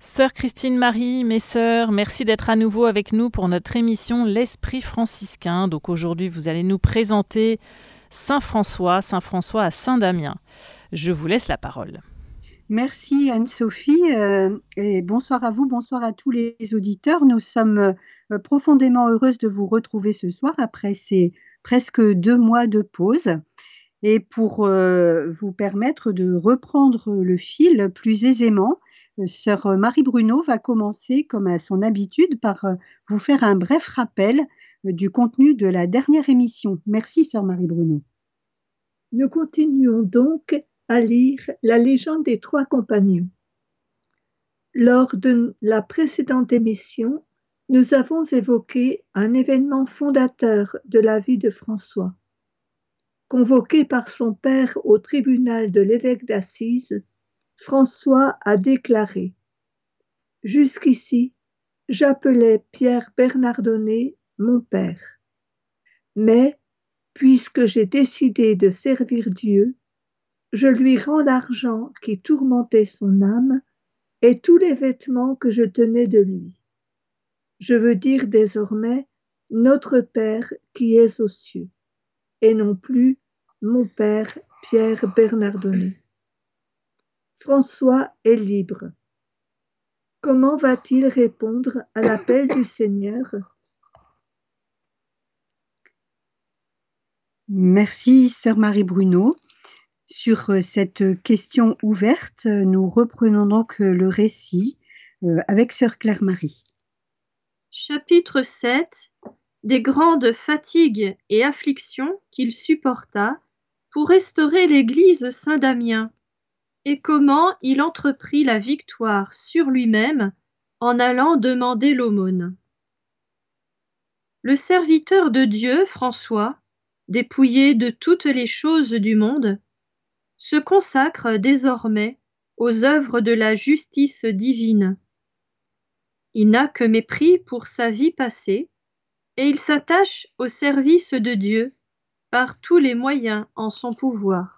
Sœur Christine Marie, mes sœurs, merci d'être à nouveau avec nous pour notre émission L'Esprit franciscain. Donc aujourd'hui, vous allez nous présenter Saint François, Saint François à Saint-Damien. Je vous laisse la parole. Merci Anne-Sophie euh, et bonsoir à vous, bonsoir à tous les auditeurs. Nous sommes euh, profondément heureuses de vous retrouver ce soir après ces presque deux mois de pause et pour euh, vous permettre de reprendre le fil plus aisément sœur Marie Bruno va commencer, comme à son habitude, par euh, vous faire un bref rappel euh, du contenu de la dernière émission. Merci, sœur Marie Bruno. Nous continuons donc à lire la légende des trois compagnons. Lors de la précédente émission, nous avons évoqué un événement fondateur de la vie de François. Convoqué par son père au tribunal de l'évêque d'Assise, François a déclaré Jusqu'ici, j'appelais Pierre Bernardonnet mon père. Mais, puisque j'ai décidé de servir Dieu, je lui rends l'argent qui tourmentait son âme et tous les vêtements que je tenais de lui. Je veux dire désormais notre Père qui est aux cieux, et non plus mon Père Pierre Bernardonnet. François est libre. Comment va-t-il répondre à l'appel du Seigneur? Merci, sœur Marie Bruno. Sur euh, cette question ouverte, nous reprenons donc euh, le récit euh, avec sœur Claire Marie. Chapitre 7 Des grandes fatigues et afflictions qu'il supporta pour restaurer l'église Saint-Damien et comment il entreprit la victoire sur lui-même en allant demander l'aumône. Le serviteur de Dieu, François, dépouillé de toutes les choses du monde, se consacre désormais aux œuvres de la justice divine. Il n'a que mépris pour sa vie passée, et il s'attache au service de Dieu par tous les moyens en son pouvoir.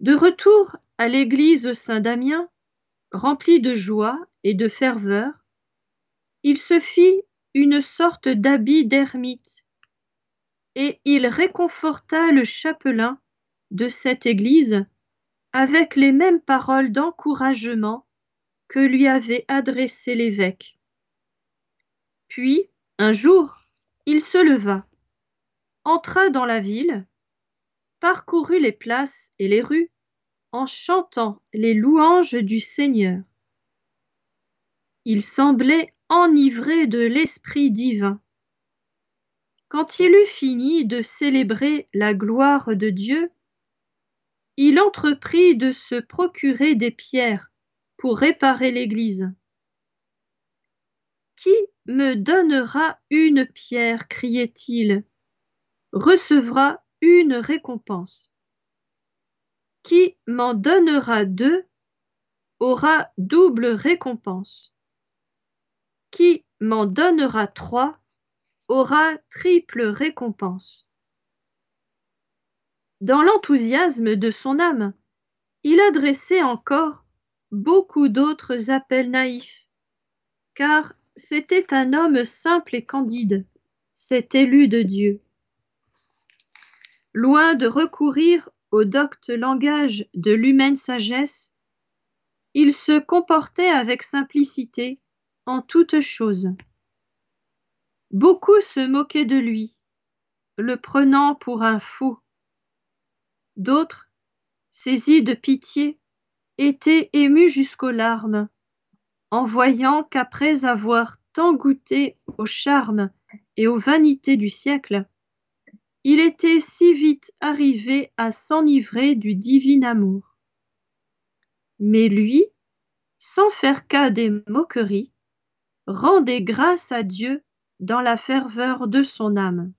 De retour à l'église Saint-Damien, rempli de joie et de ferveur, il se fit une sorte d'habit d'ermite, et il réconforta le chapelain de cette église avec les mêmes paroles d'encouragement que lui avait adressé l'évêque. Puis, un jour, il se leva, entra dans la ville, parcourut les places et les rues en chantant les louanges du Seigneur. Il semblait enivré de l'Esprit divin. Quand il eut fini de célébrer la gloire de Dieu, il entreprit de se procurer des pierres pour réparer l'Église. Qui me donnera une pierre criait-il, recevra une récompense. Qui m'en donnera deux aura double récompense. Qui m'en donnera trois aura triple récompense. Dans l'enthousiasme de son âme, il adressait encore beaucoup d'autres appels naïfs, car c'était un homme simple et candide, cet élu de Dieu. Loin de recourir au docte langage de l'humaine sagesse, il se comportait avec simplicité en toutes choses. Beaucoup se moquaient de lui, le prenant pour un fou. D'autres, saisis de pitié, étaient émus jusqu'aux larmes, en voyant qu'après avoir tant goûté aux charmes et aux vanités du siècle, il était si vite arrivé à s'enivrer du divin amour. Mais lui, sans faire cas des moqueries, rendait grâce à Dieu dans la ferveur de son âme.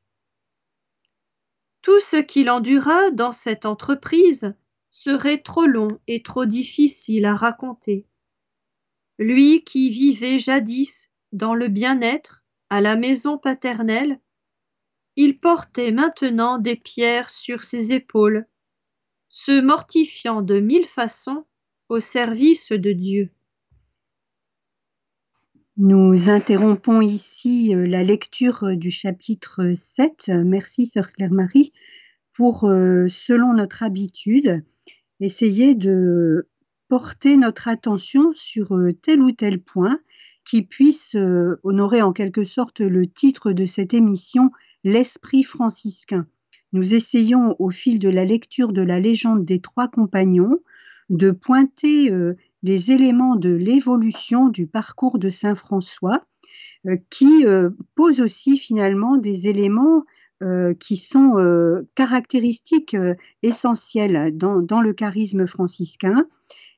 Tout ce qu'il endura dans cette entreprise serait trop long et trop difficile à raconter. Lui qui vivait jadis dans le bien-être à la maison paternelle il portait maintenant des pierres sur ses épaules, se mortifiant de mille façons au service de Dieu. Nous interrompons ici euh, la lecture euh, du chapitre 7. Merci, Sœur Claire-Marie, pour, euh, selon notre habitude, essayer de porter notre attention sur tel ou tel point qui puisse honorer en quelque sorte le titre de cette émission, L'Esprit franciscain. Nous essayons, au fil de la lecture de la légende des trois compagnons, de pointer les éléments de l'évolution du parcours de Saint François, euh, qui euh, pose aussi finalement des éléments euh, qui sont caractéristiques essentielles dans, le charisme franciscain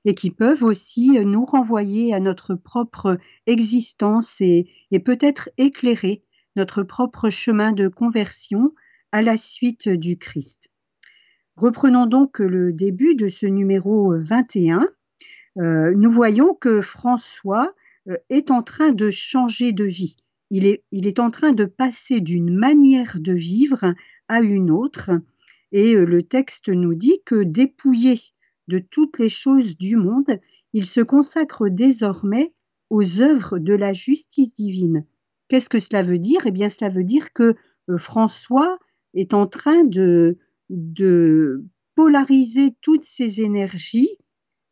et qui peuvent aussi nous renvoyer à notre propre existence et peut-être éclairer notre propre chemin de conversion à la suite du Christ. Reprenons donc le début de ce numéro 21 euh, nous voyons que François euh, est en train de changer de vie. Il est, il est en train de passer d'une manière de vivre à une autre. Et euh, le texte nous dit que dépouillé de toutes les choses du monde, il se consacre désormais aux œuvres de la justice divine. Qu'est-ce que cela veut dire? Eh bien, cela veut dire que François est en train de, polariser toutes ses énergies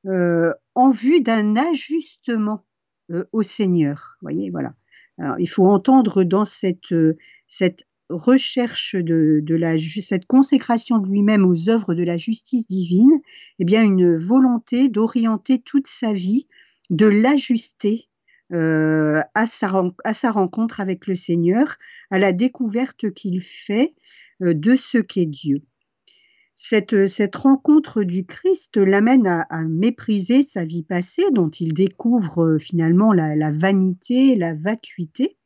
euh, en vue d'un ajustement euh, au Seigneur. Voyez, voilà. Il faut entendre dans cette, euh, recherche de, de, la, cette consécration de lui-même aux œuvres de la justice divine, eh bien, une volonté d'orienter toute sa vie, de l'ajuster euh, à, sa, rencontre avec le Seigneur, à la découverte qu'il fait euh, de ce qu'est Dieu cette, rencontre du Christ l'amène à, mépriser sa vie passée, dont il découvre euh, finalement la, vanité, la vacuité.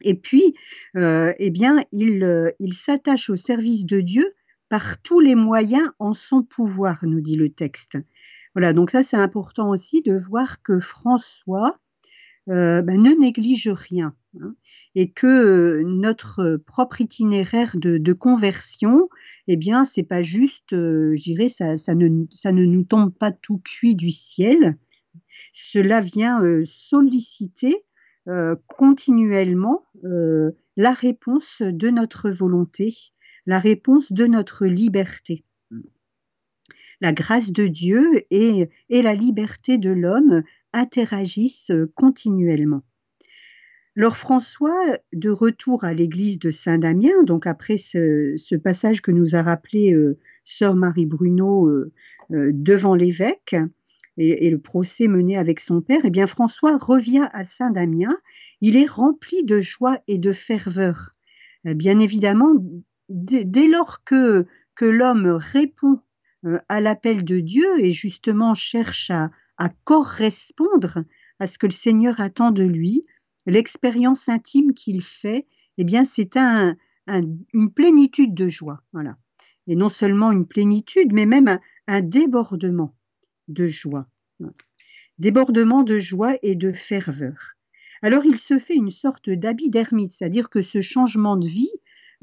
Et puis, eh bien, il s'attache au service de Dieu par tous les moyens en son pouvoir, nous dit le texte. Voilà, donc ça c'est important aussi de voir que François ben, ne néglige rien. Hein, et que euh, notre propre itinéraire de, conversion, eh bien, c'est pas juste, euh, je dirais, ça, ne, nous tombe pas tout cuit du ciel. Cela vient euh, solliciter continuellement la réponse de notre volonté, la réponse de notre liberté. La grâce de Dieu et la liberté de l'homme interagissent continuellement. Alors François, de retour à l'église de Saint-Damien, donc après ce, passage que nous a rappelé euh, sœur Marie Bruno euh, euh, devant l'évêque et, le procès mené avec son père, eh bien François revient à Saint-Damien. Il est rempli de joie et de ferveur. bien évidemment, dès, lors que, que l'homme répond à l'appel de Dieu et justement cherche à, à correspondre à ce que le Seigneur attend de lui, l'expérience intime qu'il fait, eh bien, c'est un, une plénitude de joie. Voilà. Et non seulement une plénitude, mais même un, débordement de joie. Débordement de joie et de ferveur. Alors, il se fait une sorte d'habit d'ermite, c'est-à-dire que ce changement de vie,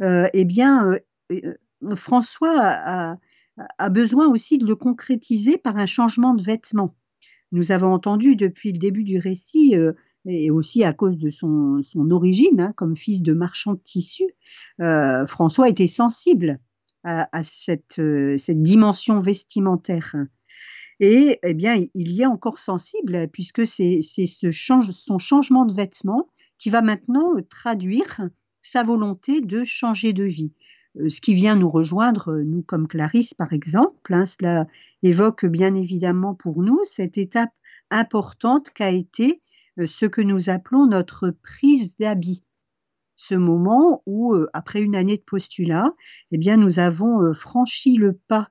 euh, eh bien, euh, euh, François a, a, besoin aussi de le concrétiser par un changement de vêtements. Nous avons entendu depuis le début du récit et aussi à cause de son, origine, hein, comme fils de marchand de tissus, euh, François était sensible à, cette, euh, cette, dimension vestimentaire. Et eh bien, il y est encore sensible puisque c'est ce son changement de vêtements qui va maintenant traduire sa volonté de changer de vie. Euh, ce qui vient nous rejoindre, nous comme Clarisse par exemple, hein, cela évoque bien évidemment pour nous cette étape importante qu'a été euh, ce que nous appelons notre prise d'habit. Ce moment où, euh, après une année de postulat, eh bien, nous avons euh, franchi le pas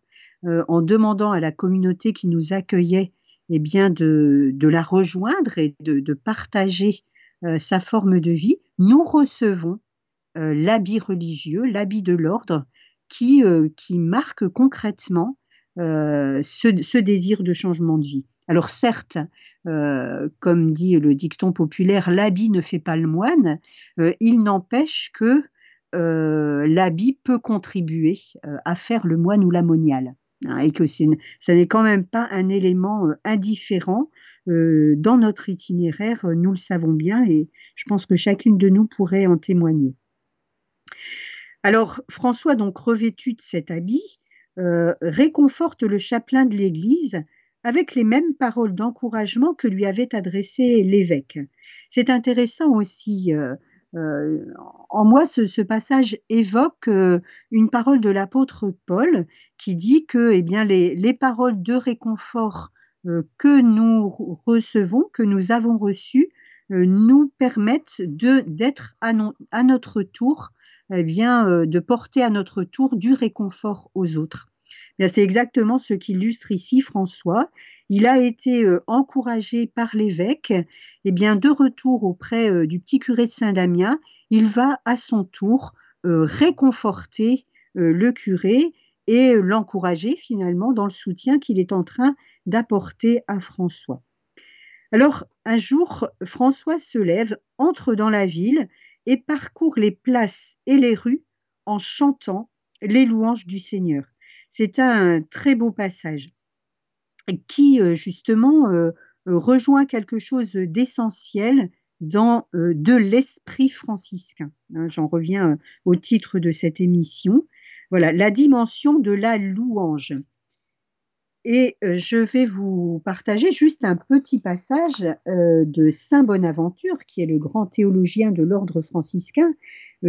en demandant à la communauté qui nous accueillait eh bien, de, la rejoindre et de, partager sa forme de vie. Nous recevons l'habit religieux, l'habit de l'ordre, qui, qui marque concrètement ce, ce, désir de changement de vie. Alors certes, euh, comme dit le dicton populaire, l'habit ne fait pas le moine, euh, il n'empêche que euh, l'habit peut contribuer à faire le moine ou la. Hein, et que ça n'est quand même pas un élément indifférent dans notre itinéraire, nous le savons bien, et je pense que chacune de nous pourrait en témoigner. Alors François, donc revêtu de cet habit, réconforte le chapelain de l'Église avec les mêmes paroles d'encouragement que lui avait adressées l'évêque. C'est intéressant aussi. Euh, euh, en moi, ce, passage évoque euh, une parole de l'apôtre Paul qui dit que eh bien, les, paroles de réconfort que nous recevons, que nous avons reçues, nous permettent d'être à, notre tour, eh bien, de porter à notre tour du réconfort aux autres. C'est exactement ce qu'illustre ici François. Il a été euh, encouragé par l'évêque. Eh bien, de retour auprès euh, du petit curé de Saint-Damien, il va à son tour euh, réconforter le curé et l'encourager finalement dans le soutien qu'il est en train d'apporter à François. Alors, un jour, François se lève, entre dans la ville et parcourt les places et les rues en chantant les louanges du Seigneur. C'est un très beau passage qui, euh, justement, euh, euh, rejoint quelque chose d'essentiel dans de l'esprit franciscain. Hein, j'en reviens au titre de cette émission. Voilà, la dimension de la louange. Et je vais vous partager juste un petit passage de Saint Bonaventure, qui est le grand théologien de l'ordre franciscain,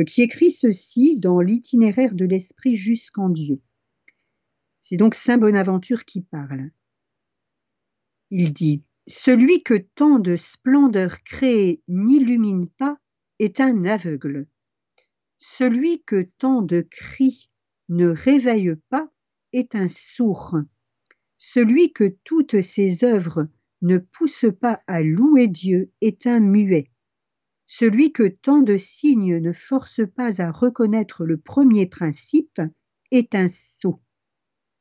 qui écrit ceci dans l'itinéraire de l'esprit jusqu'en Dieu. C'est donc Saint Bonaventure qui parle. Il dit Celui que tant de splendeurs créées n'illumine pas est un aveugle. Celui que tant de cris ne réveille pas est un sourd. Celui que toutes ses œuvres ne poussent pas à louer Dieu est un muet. Celui que tant de signes ne forcent pas à reconnaître le premier principe est un sot.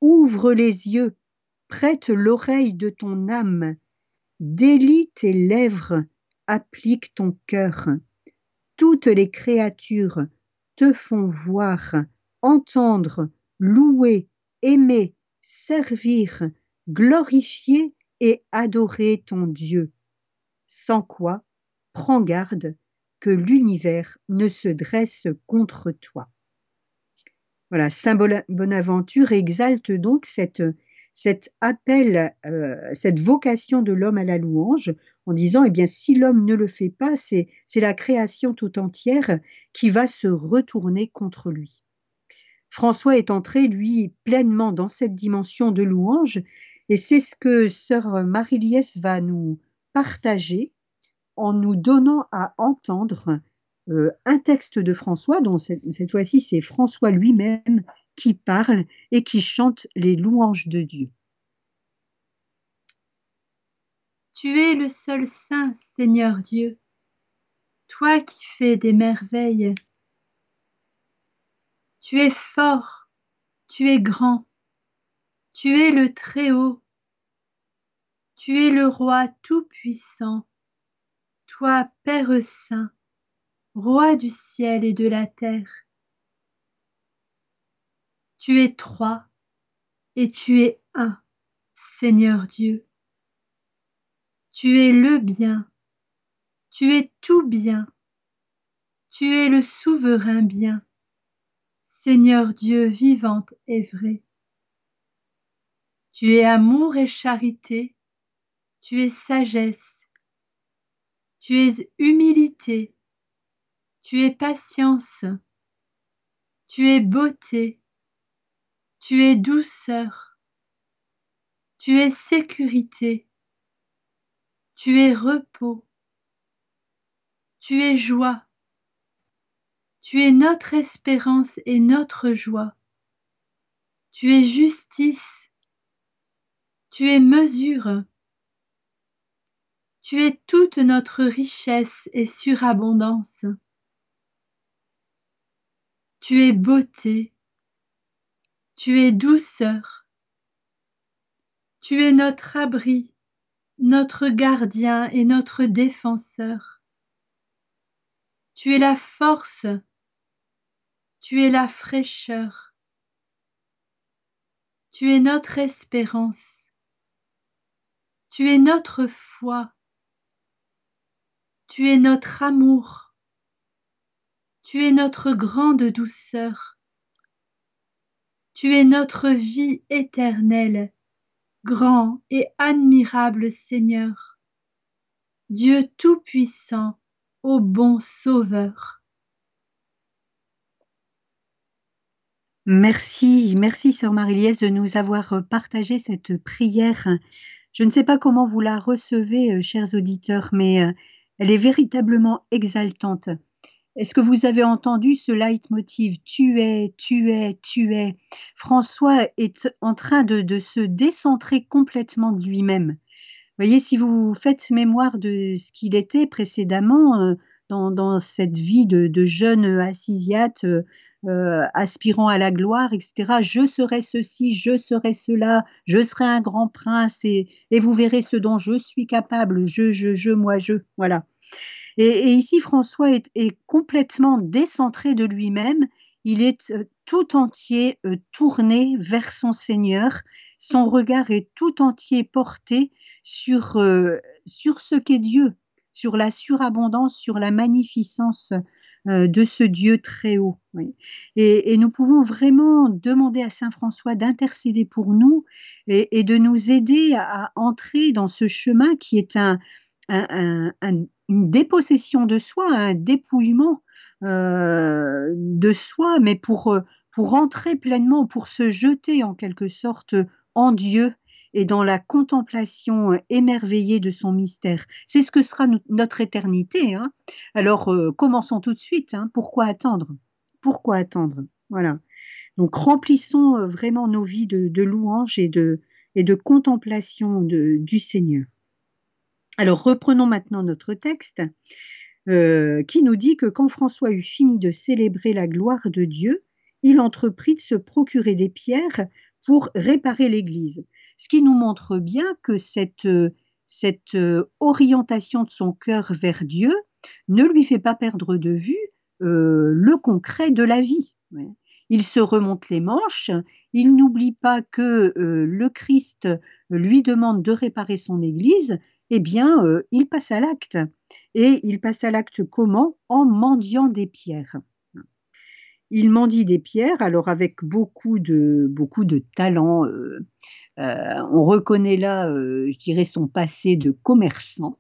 Ouvre les yeux, prête l'oreille de ton âme, délie tes lèvres, applique ton cœur. Toutes les créatures te font voir, entendre, louer, aimer, servir, glorifier et adorer ton Dieu. Sans quoi, prends garde que l'univers ne se dresse contre toi. Voilà, Saint Bonaventure exalte donc cette, cet appel, euh, cette vocation de l'homme à la louange, en disant, eh bien, si l'homme ne le fait pas, c'est la création tout entière qui va se retourner contre lui. François est entré, lui, pleinement dans cette dimension de louange, et c'est ce que sœur Marie-Liesse va nous partager en nous donnant à entendre euh, un texte de François, dont cette, fois-ci c'est François lui-même qui parle et qui chante les louanges de Dieu. Tu es le seul saint, Seigneur Dieu, toi qui fais des merveilles. Tu es fort, tu es grand, tu es le Très-Haut, tu es le Roi Tout-Puissant, toi Père Saint roi du ciel et de la terre. Tu es trois et tu es un, Seigneur Dieu. Tu es le bien, tu es tout bien, tu es le souverain bien, Seigneur Dieu vivante et vrai. Tu es amour et charité, tu es sagesse, tu es humilité, tu es patience, tu es beauté, tu es douceur, tu es sécurité, tu es repos, tu es joie, tu es notre espérance et notre joie, tu es justice, tu es mesure, tu es toute notre richesse et surabondance. Tu es beauté, tu es douceur, tu es notre abri, notre gardien et notre défenseur. Tu es la force, tu es la fraîcheur, tu es notre espérance, Tu es notre foi. Tu es notre amour. Tu es notre grande douceur. Tu es notre vie éternelle, grand et admirable Seigneur, Dieu Tout-Puissant, ô bon Sauveur. Merci, merci Sœur Marie-Liesse de nous avoir partagé cette prière. Je ne sais pas comment vous la recevez, euh, chers auditeurs, mais euh, elle est véritablement exaltante. Est-ce que vous avez entendu ce leitmotiv Tu es, tu es, tu es François est en train de, se décentrer complètement de lui-même. Voyez, si vous faites mémoire de ce qu'il était précédemment euh, dans, cette vie de, jeune assisiate, euh, euh, aspirant à la gloire, etc. Je serai ceci, je serai cela, je serai un grand prince et, et vous verrez ce dont je suis capable, je, je, je, moi, je. Voilà. Et, ici, François est, complètement décentré de lui-même. Il est euh, tout entier euh, tourné vers son Seigneur. Son regard est tout entier porté sur, sur ce qu'est Dieu, sur la surabondance, sur la magnificence de ce Dieu très haut. Et, nous pouvons vraiment demander à Saint François d'intercéder pour nous et, de nous aider à, entrer dans ce chemin qui est un, une dépossession de soi, un dépouillement euh, de soi, mais pour, euh, pour entrer pleinement, pour se jeter en quelque sorte en Dieu et dans la contemplation émerveillée de son mystère. C'est ce que sera notre éternité. Hein. Alors, euh, commençons tout de suite. Hein. Pourquoi attendre? Pourquoi attendre? Voilà. Donc, remplissons vraiment nos vies de, de louanges et de, et de contemplation du Seigneur. Alors reprenons maintenant notre texte euh, qui nous dit que quand François eut fini de célébrer la gloire de Dieu, il entreprit de se procurer des pierres pour réparer l'Église. Ce qui nous montre bien que cette, cette euh, orientation de son cœur vers Dieu ne lui fait pas perdre de vue euh, le concret de la vie. Il se remonte les manches, il n'oublie pas que le Christ lui demande de réparer son Église eh bien, euh, il passe à l'acte. Et il passe à l'acte comment? En mendiant des pierres. Il mendie des pierres, alors avec beaucoup de, talent. Euh, euh, on reconnaît là, je dirais, son passé de commerçant.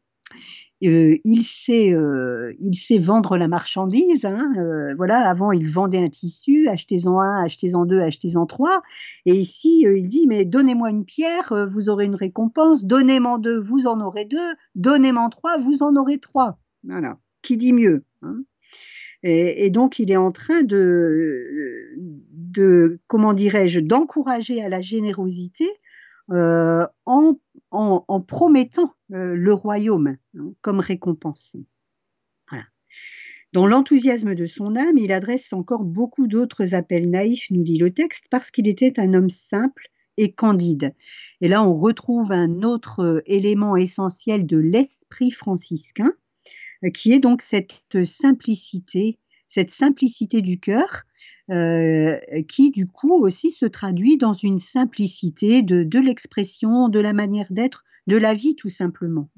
Euh, il, sait, euh, vendre la marchandise. Hein, euh, voilà, avant, il vendait un tissu, achetez-en un, achetez-en deux, achetez-en trois. Et ici, il dit, mais donnez-moi une pierre, vous aurez une récompense. Donnez-moi deux, vous en aurez deux. Donnez-moi trois, vous en aurez trois. Voilà. Qui dit mieux hein? Et, donc, il est en train de, de comment dirais-je, d'encourager à la générosité euh, en, en, promettant euh, le royaume hein, comme récompense. Dans l'enthousiasme de son âme, il adresse encore beaucoup d'autres appels naïfs, nous dit le texte, parce qu'il était un homme simple et candide. Et là, on retrouve un autre euh, élément essentiel de l'esprit franciscain, qui est donc cette simplicité, cette simplicité du cœur, euh, qui du coup aussi se traduit dans une simplicité de, l'expression, de la manière d'être, de la vie tout simplement.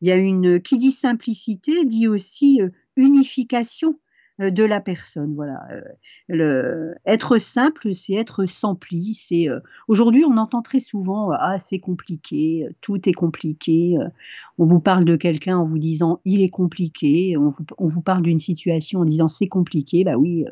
Il y a une qui dit simplicité dit aussi euh, unification euh, de la personne. Voilà. Le, être simple, c'est être sans pli. C'est aujourd'hui on entend très souvent ah c'est compliqué, tout est compliqué. On vous parle de quelqu'un en vous disant il est compliqué. On vous, parle d'une situation en disant c'est compliqué. Bah oui,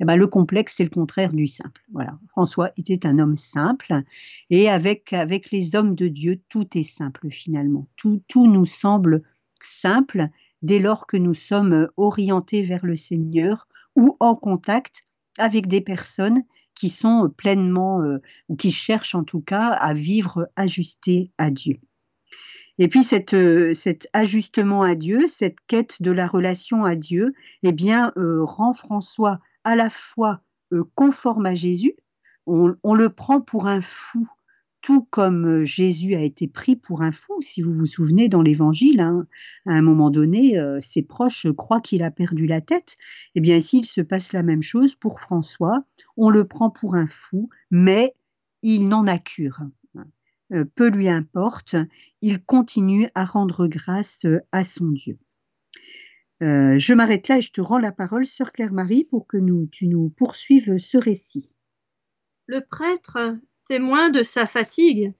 eh ben, le complexe, c'est le contraire du simple. Voilà. François était un homme simple et avec, avec les hommes de Dieu, tout est simple finalement. Tout, tout nous semble simple dès lors que nous sommes orientés vers le Seigneur ou en contact avec des personnes qui sont pleinement, euh, ou qui cherchent en tout cas à vivre ajustés à Dieu. Et puis euh, cet ajustement à Dieu, cette quête de la relation à Dieu, eh bien, euh, rend François à la fois euh, conforme à Jésus, on, le prend pour un fou, tout comme euh, Jésus a été pris pour un fou. Si vous vous souvenez dans l'Évangile, hein, à un moment donné, euh, ses proches croient qu'il a perdu la tête. Eh bien ici, il se passe la même chose pour François. On le prend pour un fou, mais il n'en a cure. peu lui importe, il continue à rendre grâce à son Dieu. je m'arrête là et je te rends la parole, sœur Claire-Marie, pour que nous, tu nous poursuives ce récit. Le prêtre, témoin de sa fatigue,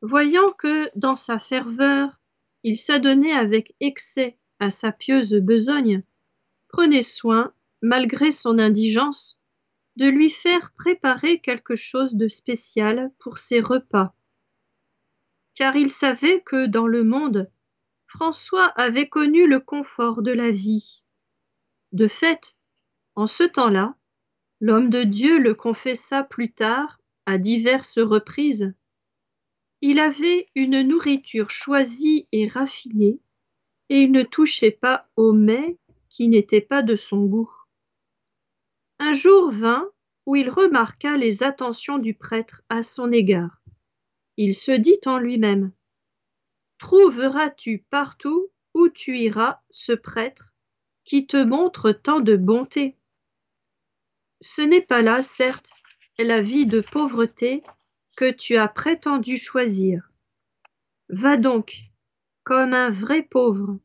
voyant que, dans sa ferveur, il s'adonnait avec excès à sa pieuse besogne, prenait soin, malgré son indigence, de lui faire préparer quelque chose de spécial pour ses repas. Car il savait que dans le monde, François avait connu le confort de la vie. De fait, en ce temps-là, l'homme de Dieu le confessa plus tard à diverses reprises. Il avait une nourriture choisie et raffinée, et il ne touchait pas aux mets qui n'étaient pas de son goût. Un jour vint où il remarqua les attentions du prêtre à son égard. Il se dit en lui-même Trouveras-tu partout où tu iras ce prêtre qui te montre tant de bonté? Ce n'est pas là, certes, la vie de pauvreté que tu as prétendu choisir. Va donc, comme un vrai pauvre,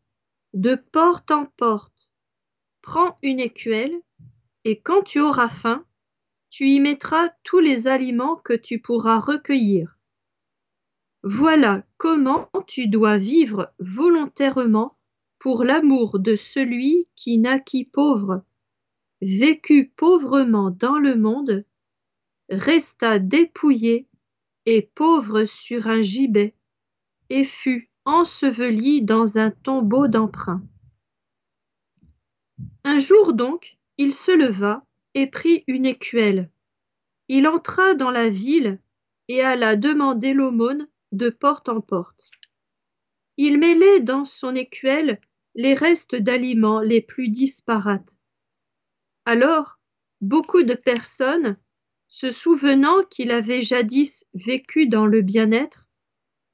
de porte en porte, prends une écuelle, et quand tu auras faim, tu y mettras tous les aliments que tu pourras recueillir. Voilà comment tu dois vivre volontairement pour l'amour de celui qui naquit pauvre, vécut pauvrement dans le monde, resta dépouillé et pauvre sur un gibet, et fut enseveli dans un tombeau d'emprunt. Un jour donc, il se leva et prit une écuelle. Il entra dans la ville et alla demander l'aumône de porte en porte. Il mêlait dans son écuelle les restes d'aliments les plus disparates. Alors, beaucoup de personnes, se souvenant qu'il avait jadis vécu dans le bien-être,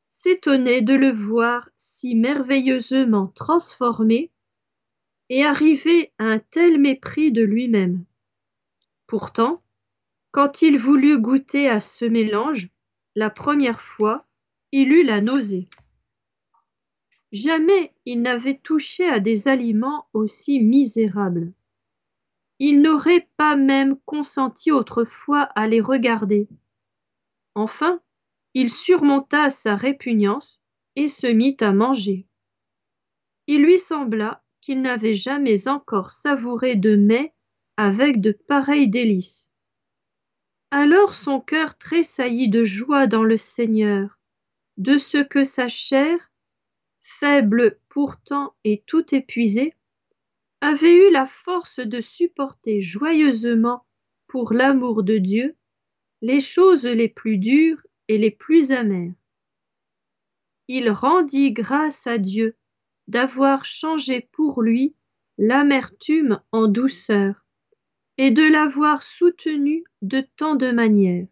s'étonnaient de le voir si merveilleusement transformé et arrivé à un tel mépris de lui-même. Pourtant, quand il voulut goûter à ce mélange, la première fois, il eut la nausée. Jamais il n'avait touché à des aliments aussi misérables. Il n'aurait pas même consenti autrefois à les regarder. Enfin, il surmonta sa répugnance et se mit à manger. Il lui sembla qu'il n'avait jamais encore savouré de mets avec de pareilles délices. Alors son cœur tressaillit de joie dans le Seigneur, de ce que sa chair, faible pourtant et tout épuisée, avait eu la force de supporter joyeusement, pour l'amour de Dieu, les choses les plus dures et les plus amères. Il rendit grâce à Dieu d'avoir changé pour lui l'amertume en douceur et de l'avoir soutenu de tant de manières.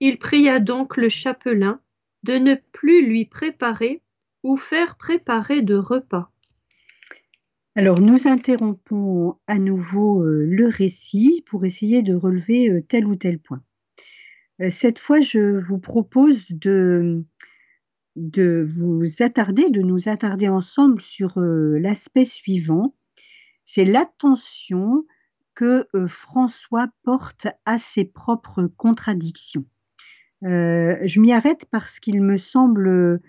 Il pria donc le chapelain de ne plus lui préparer ou faire préparer de repas. Alors nous interrompons à nouveau euh, le récit pour essayer de relever euh, tel ou tel point. Euh, cette fois, je vous propose de de vous attarder, de nous attarder ensemble sur l'aspect suivant, c'est l'attention que François porte à ses propres contradictions. Je m'y arrête parce qu'il me semble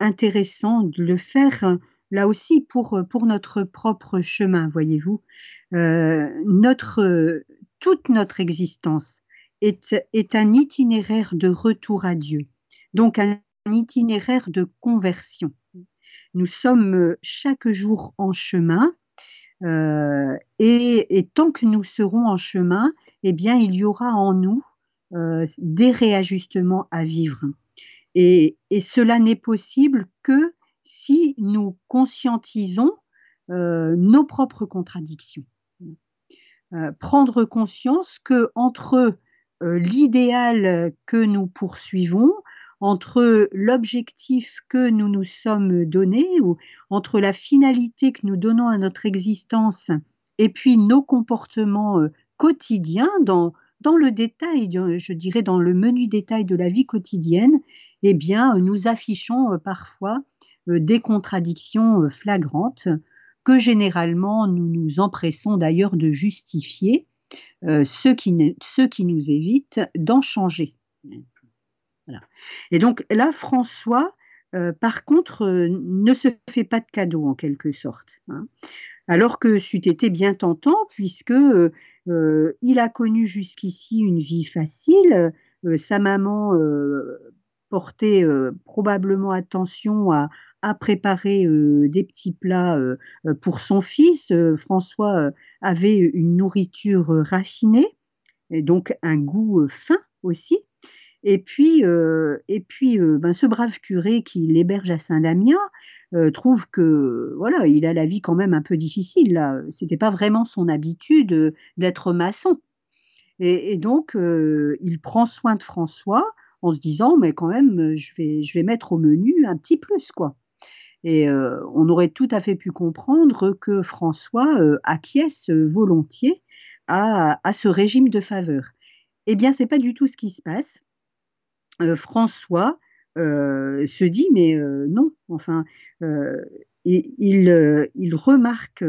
intéressant de le faire là aussi pour, pour notre propre chemin, voyez-vous. notre, toute notre existence est, est un itinéraire de retour à Dieu. Donc un itinéraire de conversion. Nous sommes euh, chaque jour en chemin euh, et, tant que nous serons en chemin, eh bien, il y aura en nous euh, des réajustements à vivre. Et, cela n'est possible que si nous conscientisons nos propres contradictions. prendre conscience que entre l'idéal que nous poursuivons, entre l'objectif que nous nous sommes donné, ou entre la finalité que nous donnons à notre existence, et puis nos comportements euh, quotidiens dans, dans le détail, je dirais dans le menu détail de la vie quotidienne, eh bien, nous affichons parfois des contradictions flagrantes que généralement nous nous empressons d'ailleurs de justifier, ce, qui, qui nous évite d'en changer. Et donc là, François, par contre, ne se fait pas de cadeau en quelque sorte. Hein alors que c'eût été bien tentant puisque euh, euh, il a connu jusqu'ici une vie facile. Euh, sa maman portait probablement attention à, préparer des petits plats pour son fils. François avait une nourriture raffinée et donc un goût fin aussi. Et puis, et puis ben, ce brave curé qui l'héberge à Saint-Damien, euh, trouve que voilà, il a la vie quand même un peu difficile là. C'était pas vraiment son habitude euh, d'être maçon. Et, donc euh, il prend soin de François en se disant mais quand même je vais je vais mettre au menu un petit plus quoi. Et on aurait tout à fait pu comprendre que François acquiesce volontiers à, à, ce régime de faveur. Eh bien, c'est pas du tout ce qui se passe. François euh, se dit mais euh, non, enfin, euh, il, il, remarque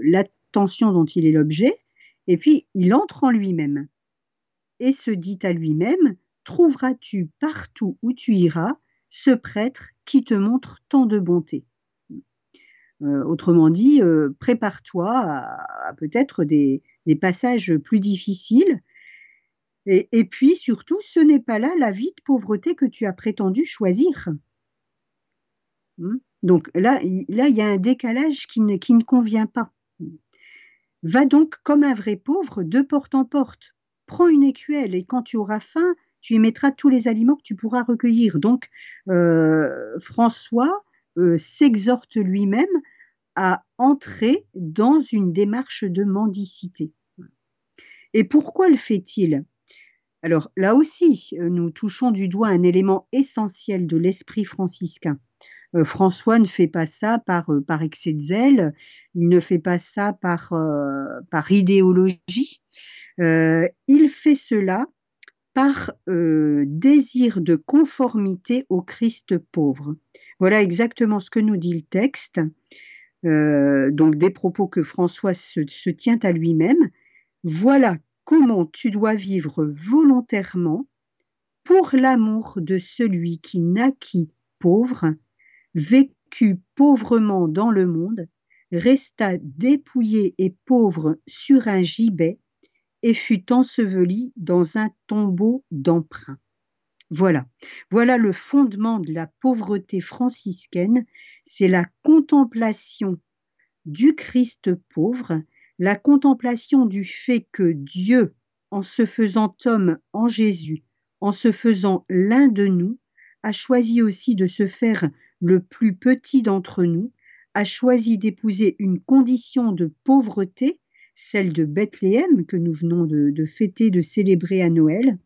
l'attention dont il est l'objet, et puis il entre en lui-même et se dit à lui-même, trouveras-tu partout où tu iras ce prêtre qui te montre tant de bonté Autrement dit, prépare-toi à, peut-être des, passages plus difficiles et, puis surtout, ce n'est pas là la vie de pauvreté que tu as prétendu choisir. Hmm? Donc là, là, il y a un décalage qui ne, qui ne convient pas. Va donc comme un vrai pauvre de porte en porte. Prends une écuelle et quand tu auras faim, tu y mettras tous les aliments que tu pourras recueillir. Donc, euh, François euh, s'exhorte lui-même à entrer dans une démarche de mendicité. Et pourquoi le fait-il? Alors là aussi, euh, nous touchons du doigt un élément essentiel de l'esprit franciscain. François ne fait pas ça par, excès de zèle, il ne fait pas ça par idéologie, il fait cela par désir de conformité au Christ pauvre. Voilà exactement ce que nous dit le texte. donc des propos que François se, se tient à lui-même. Voilà comment tu dois vivre volontairement pour l'amour de celui qui naquit pauvre, vécut pauvrement dans le monde, resta dépouillé et pauvre sur un gibet et fut enseveli dans un tombeau d'emprunt. Voilà, voilà le fondement de la pauvreté franciscaine, c'est la contemplation du Christ pauvre la contemplation du fait que Dieu, en se faisant homme en Jésus, en se faisant l'un de nous, a choisi aussi de se faire le plus petit d'entre nous, a choisi d'épouser une condition de pauvreté, celle de Bethléem que nous venons de, fêter, de célébrer à Noël,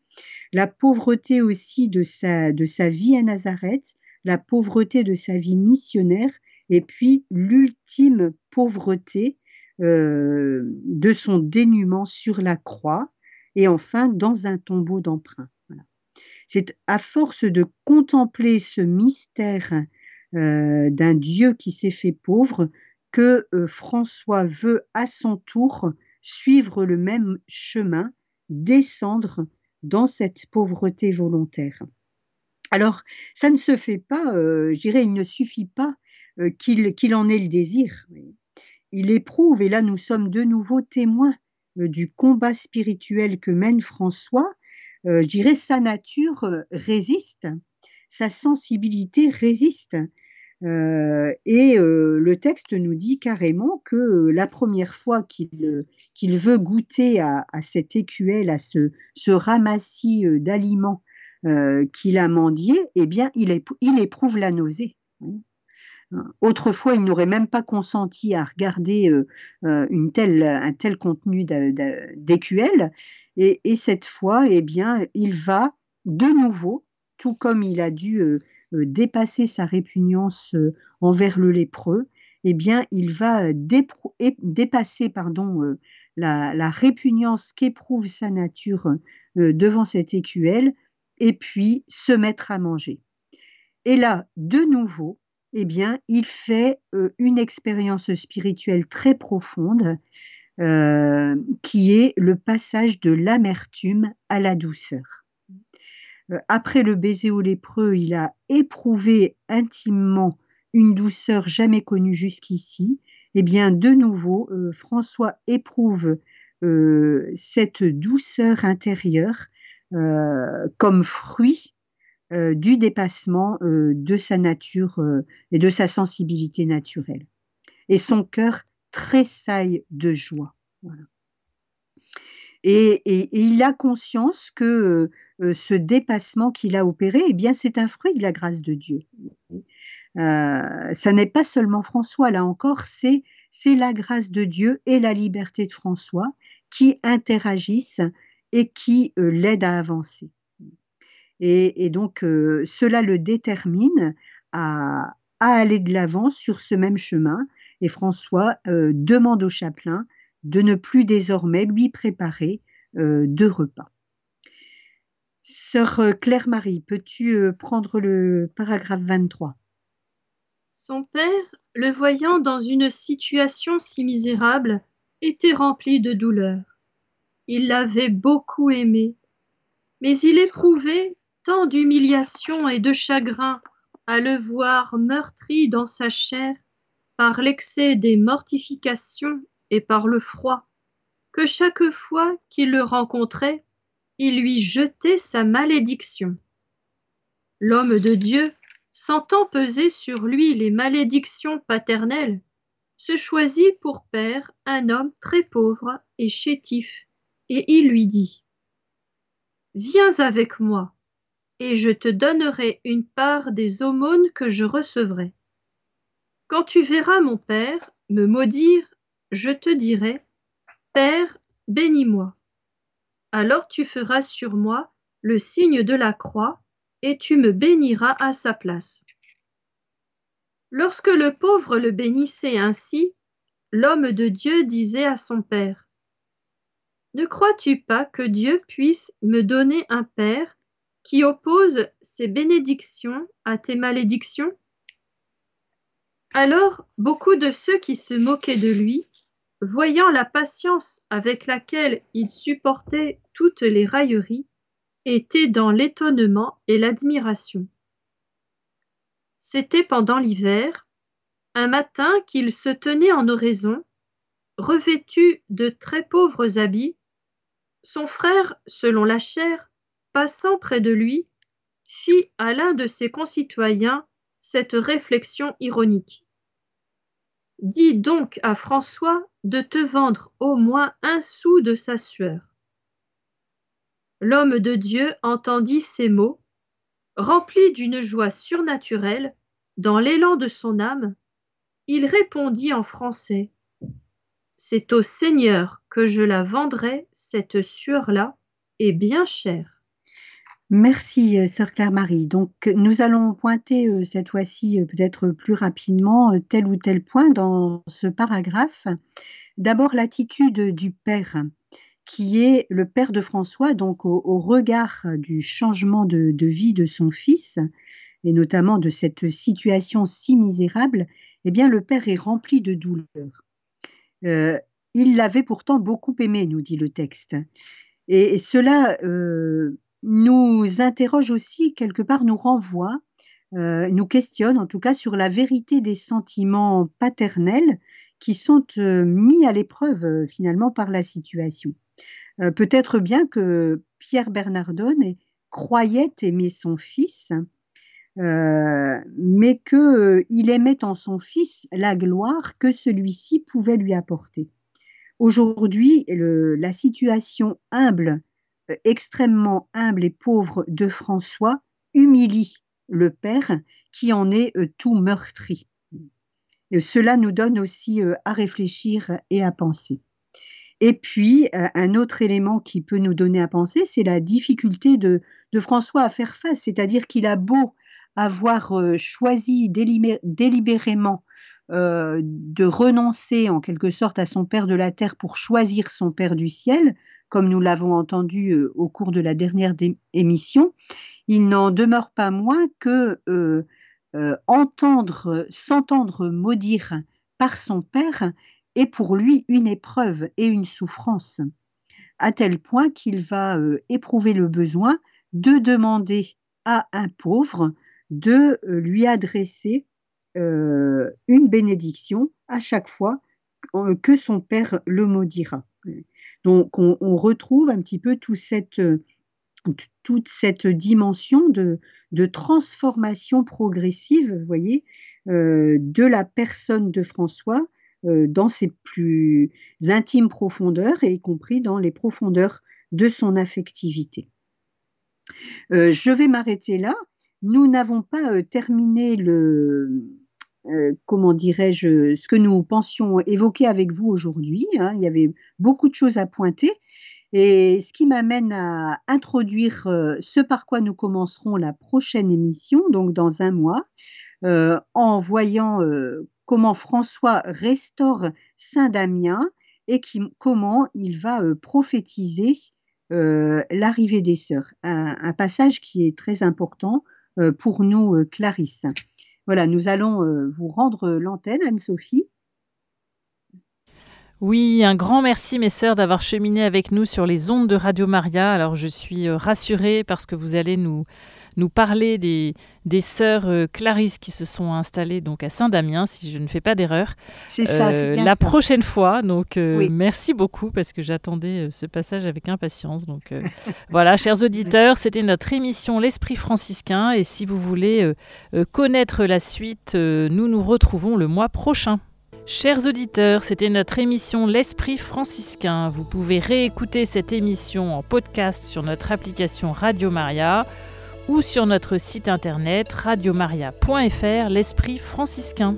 la pauvreté aussi de sa, de sa vie à Nazareth, la pauvreté de sa vie missionnaire, et puis l'ultime pauvreté, euh, de son dénuement sur la croix et enfin dans un tombeau d'emprunt. C'est à force de contempler ce mystère euh, d'un Dieu qui s'est fait pauvre que euh, François veut à son tour suivre le même chemin, descendre dans cette pauvreté volontaire. Alors, ça ne se fait pas, je dirais, il ne suffit pas qu'il en ait le désir il éprouve, et là nous sommes de nouveau témoins euh, du combat spirituel que mène François, euh, je dirais sa nature euh, résiste, sa sensibilité résiste. Et le texte nous dit carrément que la première fois qu'il veut goûter à, cette écuelle, à ce, ramassis d'aliments qu'il a mendié, eh bien, il, éprouve la nausée. Autrefois, il n'aurait même pas consenti à regarder euh, euh, une telle, un tel contenu d'éQL. Et, cette fois, eh bien, il va de nouveau, tout comme il a dû euh, dépasser sa répugnance envers le lépreux, eh bien, il va dépasser pardon, la, répugnance qu'éprouve sa nature devant cette écuelle, et puis se mettre à manger. Et là, de nouveau, eh bien, il fait une expérience spirituelle très profonde, qui est le passage de l'amertume à la douceur. Après le baiser au lépreux, il a éprouvé intimement une douceur jamais connue jusqu'ici, eh bien, de nouveau, euh, François éprouve euh, cette douceur intérieure euh, comme fruit du dépassement de sa nature et de sa sensibilité naturelle. Et son cœur tressaille de joie. Et, il a conscience que ce dépassement qu'il a opéré, eh bien, c'est un fruit de la grâce de Dieu. Euh, ça n'est pas seulement François, là encore, c'est la grâce de Dieu et la liberté de François qui interagissent et qui euh, l'aident à avancer. Et, donc, euh, cela le détermine à, aller de l'avant sur ce même chemin. Et François demande au chapelain de ne plus désormais lui préparer de repas. Sœur Claire-Marie, peux-tu prendre le paragraphe 23 son père, le voyant dans une situation si misérable, était rempli de douleur. Il l'avait beaucoup aimé, mais il éprouvait tant d'humiliation et de chagrin à le voir meurtri dans sa chair par l'excès des mortifications et par le froid, que chaque fois qu'il le rencontrait, il lui jetait sa malédiction. L'homme de Dieu sentant peser sur lui les malédictions paternelles, se choisit pour père un homme très pauvre et chétif, et il lui dit Viens avec moi, et je te donnerai une part des aumônes que je recevrai. Quand tu verras mon père me maudire, je te dirai Père, bénis-moi. Alors tu feras sur moi le signe de la croix et tu me béniras à sa place. Lorsque le pauvre le bénissait ainsi, l'homme de Dieu disait à son père, Ne crois-tu pas que Dieu puisse me donner un père qui oppose ses bénédictions à tes malédictions? Alors beaucoup de ceux qui se moquaient de lui, voyant la patience avec laquelle il supportait toutes les railleries, était dans l'étonnement et l'admiration. C'était pendant l'hiver, un matin qu'il se tenait en oraison, revêtu de très pauvres habits, son frère, selon la chair, passant près de lui, fit à l'un de ses concitoyens cette réflexion ironique. Dis donc à François de te vendre au moins un sou de sa sueur. L'homme de Dieu entendit ces mots, rempli d'une joie surnaturelle, dans l'élan de son âme, il répondit en français C'est au Seigneur que je la vendrai, cette sueur-là, et bien chère. Merci, euh, sœur Claire-Marie. Donc, nous allons pointer euh, cette fois-ci, euh, peut-être plus rapidement, tel ou tel point dans ce paragraphe. D'abord, l'attitude du Père qui est le père de François, donc au, regard du changement de, vie de son fils, et notamment de cette situation si misérable, eh bien le père est rempli de douleur. Il l'avait pourtant beaucoup aimé, nous dit le texte. Et, cela nous interroge aussi, quelque part, nous renvoie, euh, nous questionne en tout cas sur la vérité des sentiments paternels qui sont mis à l'épreuve finalement par la situation. Euh, peut-être bien que Pierre Bernardone croyait aimer son fils, euh, mais qu'il euh, aimait en son fils la gloire que celui-ci pouvait lui apporter. Aujourd'hui, la situation humble, extrêmement humble et pauvre de François humilie le Père qui en est tout meurtri. cela nous donne aussi à réfléchir et à penser. Et puis, euh, un autre élément qui peut nous donner à penser, c'est la difficulté de, François à faire face, c'est-à-dire qu'il a beau avoir euh, choisi délibérément de renoncer en quelque sorte à son Père de la terre pour choisir son Père du ciel, comme nous l'avons entendu au cours de la dernière émission, il n'en demeure pas moins que entendre, s'entendre maudire par son Père est pour lui une épreuve et une souffrance, à tel point qu'il va éprouver le besoin de demander à un pauvre de lui adresser une bénédiction à chaque fois que son père le maudira. Donc on, retrouve un petit peu cette, toute cette dimension de, transformation progressive, voyez, de la personne de François dans ses plus intimes profondeurs, et y compris dans les profondeurs de son affectivité. je vais m'arrêter là. Nous n'avons pas terminé le, euh, comment dirais-je, ce que nous pensions évoquer avec vous aujourd'hui. Hein. Il y avait beaucoup de choses à pointer. Et ce qui m'amène à introduire euh, ce par quoi nous commencerons la prochaine émission, donc dans un mois, euh, en voyant comment François restaure Saint-Damien et comment il va prophétiser l'arrivée des sœurs. un, passage qui est très important pour nous, Clarisse. Voilà, nous allons euh, vous rendre l'antenne, Anne-Sophie. Oui, un grand merci mes sœurs d'avoir cheminé avec nous sur les ondes de Radio Maria. Alors je suis euh, rassurée parce que vous allez nous, nous parler des, des sœurs euh, Clarisse qui se sont installées donc à Saint-Damien, si je ne fais pas d'erreur. C'est ça. Euh, la prochaine fois. Donc merci beaucoup parce que j'attendais ce passage avec impatience. Donc voilà, chers auditeurs, c'était notre émission L'Esprit franciscain. Et si vous voulez connaître la suite, nous nous retrouvons le mois prochain. Chers auditeurs, c'était notre émission L'Esprit franciscain. Vous pouvez réécouter cette émission en podcast sur notre application Radio Maria ou sur notre site internet radiomaria.fr L'Esprit franciscain.